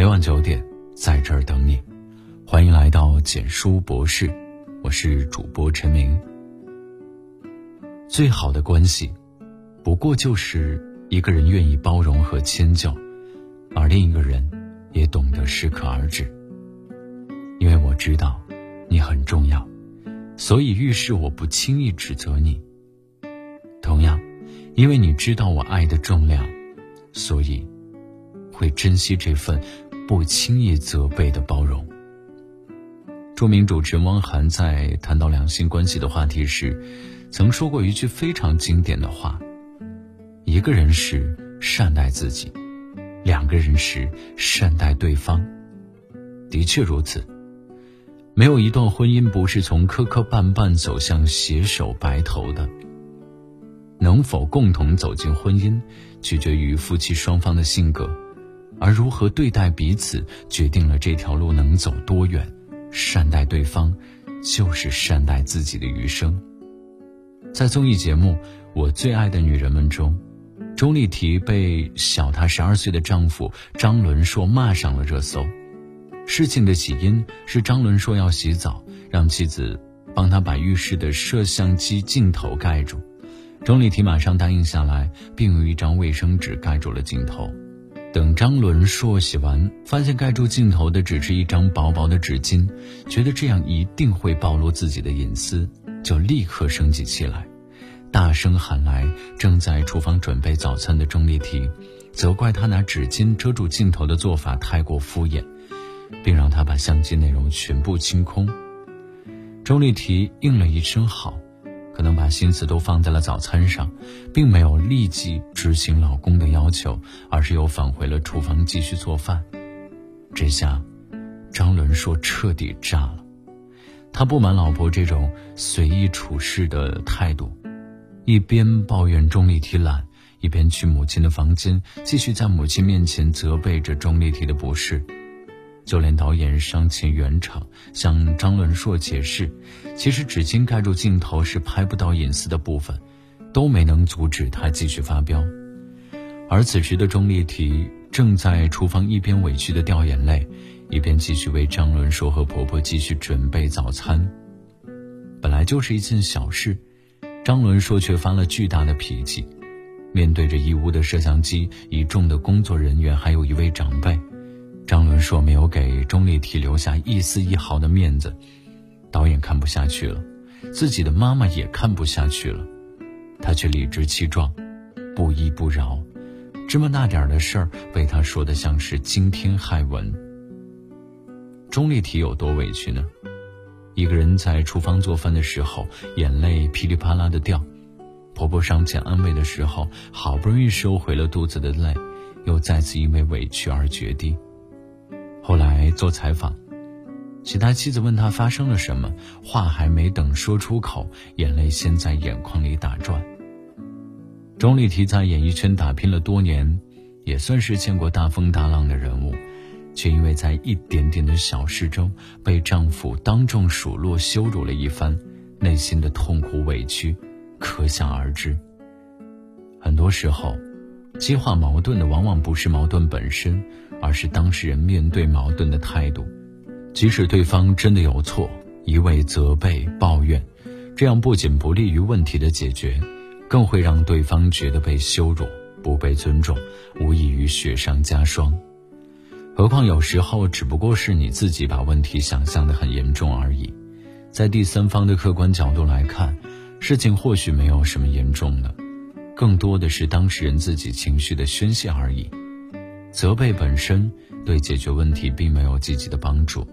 每晚九点，在这儿等你。欢迎来到简书博士，我是主播陈明。最好的关系，不过就是一个人愿意包容和迁就，而另一个人也懂得适可而止。因为我知道你很重要，所以遇事我不轻易指责你。同样，因为你知道我爱的重量，所以会珍惜这份。不轻易责备的包容。著名主持人汪涵在谈到两性关系的话题时，曾说过一句非常经典的话：“一个人时善待自己，两个人时善待对方。”的确如此，没有一段婚姻不是从磕磕绊绊走向携手白头的。能否共同走进婚姻，取决于夫妻双方的性格。而如何对待彼此，决定了这条路能走多远。善待对方，就是善待自己的余生。在综艺节目《我最爱的女人们》中，钟丽缇被小她十二岁的丈夫张伦硕骂上了热搜。事情的起因是张伦硕要洗澡，让妻子帮他把浴室的摄像机镜头盖住。钟丽缇马上答应下来，并用一张卫生纸盖住了镜头。等张伦硕洗完，发现盖住镜头的只是一张薄薄的纸巾，觉得这样一定会暴露自己的隐私，就立刻生起来，大声喊来正在厨房准备早餐的钟丽缇，责怪他拿纸巾遮住镜头的做法太过敷衍，并让他把相机内容全部清空。钟丽缇应了一声好。可能把心思都放在了早餐上，并没有立即执行老公的要求，而是又返回了厨房继续做饭。这下，张伦硕彻底炸了。他不满老婆这种随意处事的态度，一边抱怨钟丽缇懒，一边去母亲的房间，继续在母亲面前责备着钟丽缇的不是。就连导演上前圆场，向张伦硕解释，其实纸巾盖住镜头是拍不到隐私的部分，都没能阻止他继续发飙。而此时的钟丽缇正在厨房一边委屈的掉眼泪，一边继续为张伦硕和婆婆继续准备早餐。本来就是一件小事，张伦硕却发了巨大的脾气，面对着一屋的摄像机、一众的工作人员，还有一位长辈。张伦硕没有给钟丽缇留下一丝一毫的面子，导演看不下去了，自己的妈妈也看不下去了，他却理直气壮，不依不饶，这么大点的事儿被他说的像是惊天骇闻。钟丽缇有多委屈呢？一个人在厨房做饭的时候，眼泪噼里啪啦的掉，婆婆上前安慰的时候，好不容易收回了肚子的泪，又再次因为委屈而决堤。后来做采访，其他妻子问他发生了什么，话还没等说出口，眼泪先在眼眶里打转。钟丽缇在演艺圈打拼了多年，也算是见过大风大浪的人物，却因为在一点点的小事中被丈夫当众数落羞辱了一番，内心的痛苦委屈，可想而知。很多时候。激化矛盾的往往不是矛盾本身，而是当事人面对矛盾的态度。即使对方真的有错，一味责备抱怨，这样不仅不利于问题的解决，更会让对方觉得被羞辱、不被尊重，无异于雪上加霜。何况有时候只不过是你自己把问题想象的很严重而已，在第三方的客观角度来看，事情或许没有什么严重的。更多的是当事人自己情绪的宣泄而已，责备本身对解决问题并没有积极的帮助。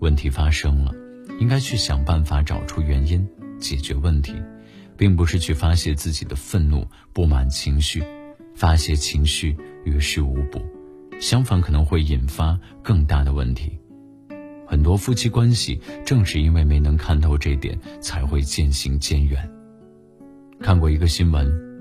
问题发生了，应该去想办法找出原因，解决问题，并不是去发泄自己的愤怒、不满情绪，发泄情绪于事无补，相反可能会引发更大的问题。很多夫妻关系正是因为没能看透这点，才会渐行渐远。看过一个新闻。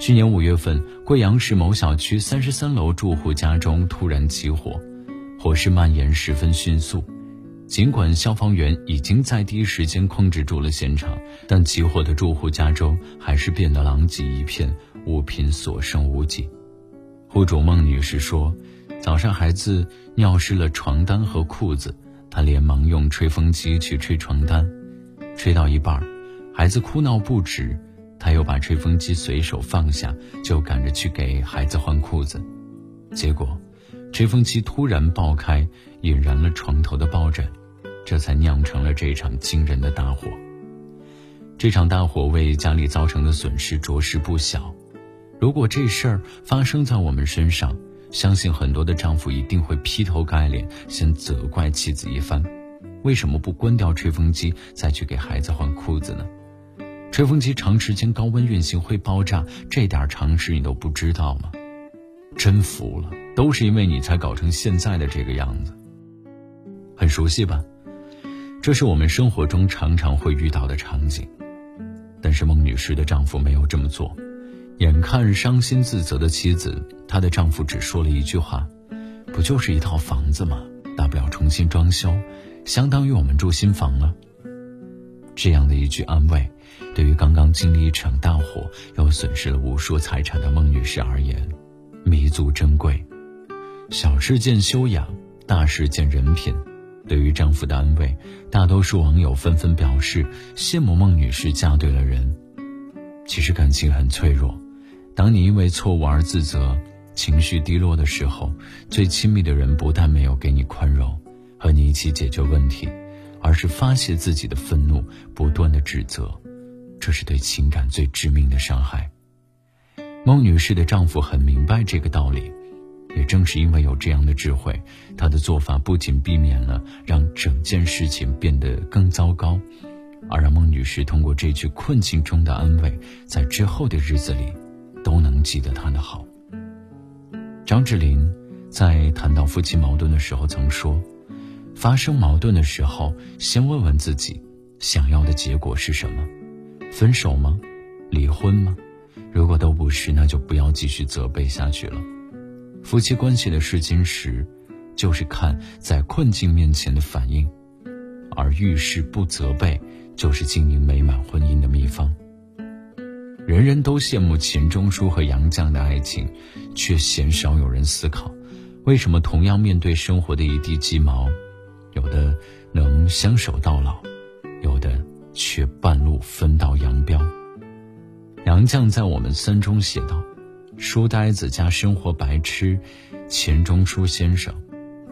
去年五月份，贵阳市某小区三十三楼住户家中突然起火，火势蔓延十分迅速。尽管消防员已经在第一时间控制住了现场，但起火的住户家中还是变得狼藉一片，物品所剩无几。户主孟女士说：“早上孩子尿湿了床单和裤子，她连忙用吹风机去吹床单，吹到一半，孩子哭闹不止，他又把吹风机随手放下，就赶着去给孩子换裤子，结果，吹风机突然爆开，引燃了床头的抱枕，这才酿成了这场惊人的大火。这场大火为家里造成的损失着实不小。如果这事儿发生在我们身上，相信很多的丈夫一定会劈头盖脸先责怪妻子一番：为什么不关掉吹风机再去给孩子换裤子呢？吹风机长时间高温运行会爆炸，这点常识你都不知道吗？真服了，都是因为你才搞成现在的这个样子。很熟悉吧？这是我们生活中常常会遇到的场景。但是孟女士的丈夫没有这么做，眼看伤心自责的妻子，她的丈夫只说了一句话：“不就是一套房子吗？大不了重新装修，相当于我们住新房了。”这样的一句安慰，对于刚刚经历一场大火又损失了无数财产的孟女士而言，弥足珍贵。小事见修养，大事见人品。对于丈夫的安慰，大多数网友纷纷表示羡慕孟女士嫁对了人。其实感情很脆弱，当你因为错误而自责、情绪低落的时候，最亲密的人不但没有给你宽容，和你一起解决问题，而是发泄自己的愤怒，不断的指责，这是对情感最致命的伤害。孟女士的丈夫很明白这个道理。也正是因为有这样的智慧，他的做法不仅避免了让整件事情变得更糟糕，而让孟女士通过这句困境中的安慰，在之后的日子里都能记得他的好。张智霖在谈到夫妻矛盾的时候曾说：“发生矛盾的时候，先问问自己，想要的结果是什么？分手吗？离婚吗？如果都不是，那就不要继续责备下去了。”夫妻关系的试金石，就是看在困境面前的反应，而遇事不责备，就是经营美满婚姻的秘方。人人都羡慕钱钟书和杨绛的爱情，却鲜少有人思考，为什么同样面对生活的一地鸡毛，有的能相守到老，却半路分道扬镳。杨绛在我们三中写道。书呆子加生活白痴，钱钟书先生，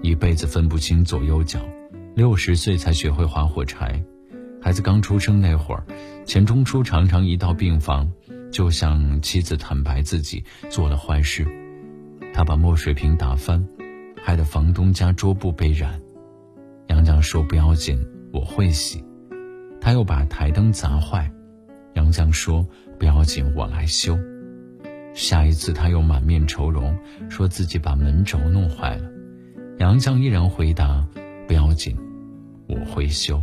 一辈子分不清左右脚，六十岁才学会划火柴。孩子刚出生那会儿，钱钟书常常一到病房，就向妻子坦白自己做了坏事。他把墨水瓶打翻，害得房东家桌布被染。杨绛说不要紧，我会洗。他又把台灯砸坏，杨绛说不要紧，我来修。下一次他又满面愁容，说自己把门轴弄坏了。杨绛依然回答：“不要紧，我会修。”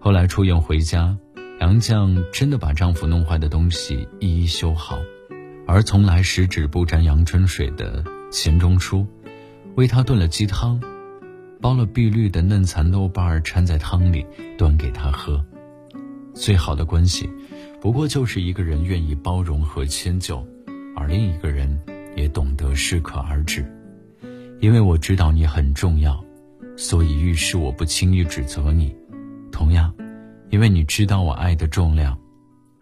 后来出院回家，杨绛真的把丈夫弄坏的东西一一修好，而从来十指不沾阳春水的钱钟书，为他炖了鸡汤，剥了碧绿的嫩蚕豆瓣儿掺在汤里，端给他喝。最好的关系，不过就是一个人愿意包容和迁就。而另一个人也懂得适可而止，因为我知道你很重要，所以遇事我不轻易指责你；同样，因为你知道我爱的重量，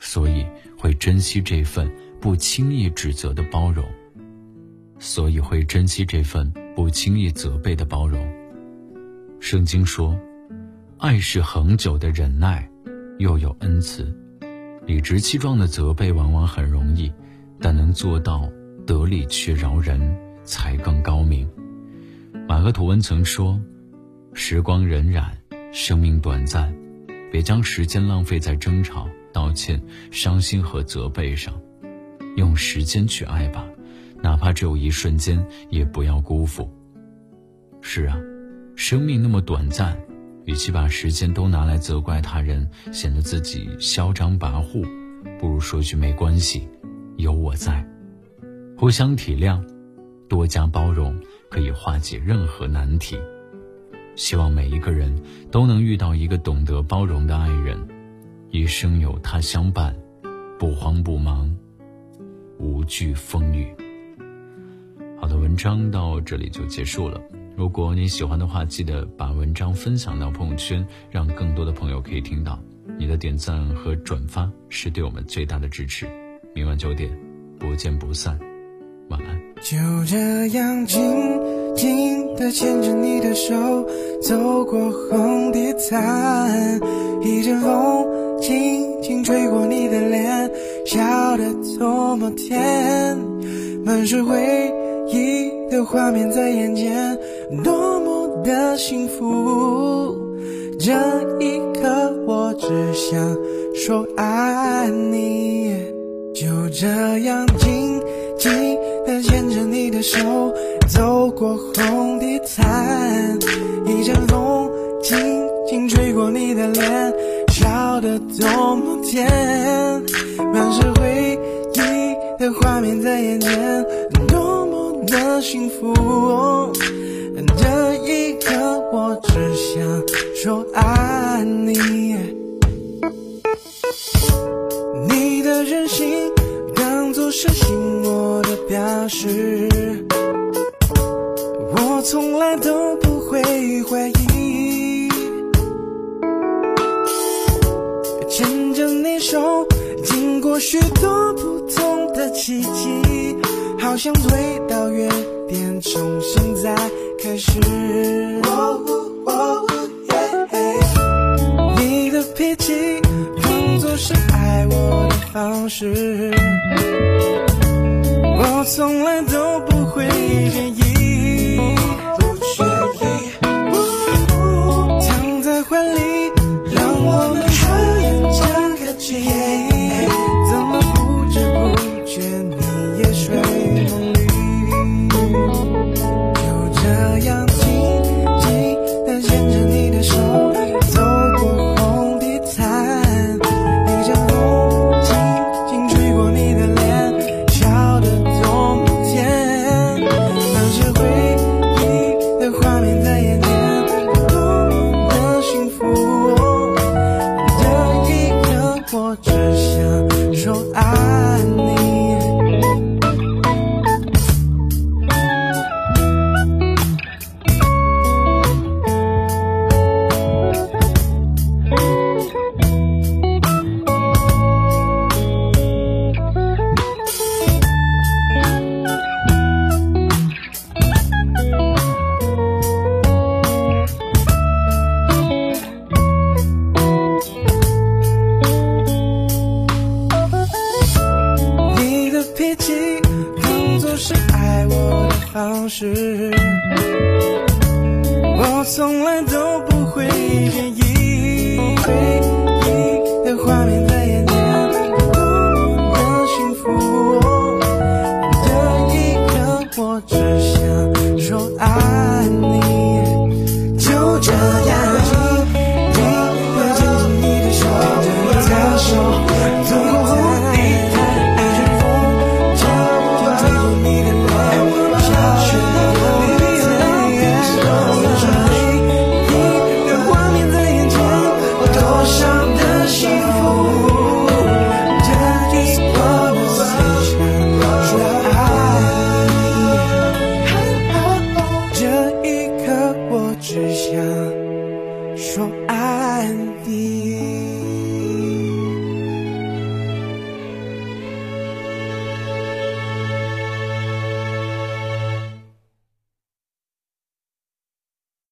所以会珍惜这份不轻易指责的包容，所以会珍惜这份不轻易责备的包容。圣经说，爱是恒久的忍耐，又有恩慈，理直气壮的责备往往很容易。但能做到得理却饶人，才更高明。马克吐温曾说：“时光荏苒，生命短暂，别将时间浪费在争吵、道歉、伤心和责备上，用时间去爱吧，哪怕只有一瞬间，也不要辜负。”是啊，生命那么短暂，与其把时间都拿来责怪他人，显得自己嚣张跋扈，不如说句没关系。有我在，互相体谅，多加包容，可以化解任何难题。希望每一个人都能遇到一个懂得包容的爱人，一生有他相伴，不慌不忙，无惧风雨。好的，文。章到这里就结束了。如果你喜欢的话，记得把文章分享到朋友圈，让更多的朋友可以听到。你的点赞和转发是对我们最大的支持。明晚九点，不见不散。晚安。就这样紧紧地牵着你的手，走过红地毯，一阵风轻轻吹过你的脸，笑得多么甜，满是回忆的画面在眼前，多么的幸福。这一刻，我只想说爱你，就这样静静的。牵着你的手，走过红地毯，一阵风轻轻吹过你的脸，笑得多么甜，满是回忆的画面在眼前，多么的幸福。说爱你，你的任性当。做是心我的表示，我从来都不会怀疑。牵着你手，经过许多不同的奇迹，好像回到原点，重新再开始。方式。我从来都不会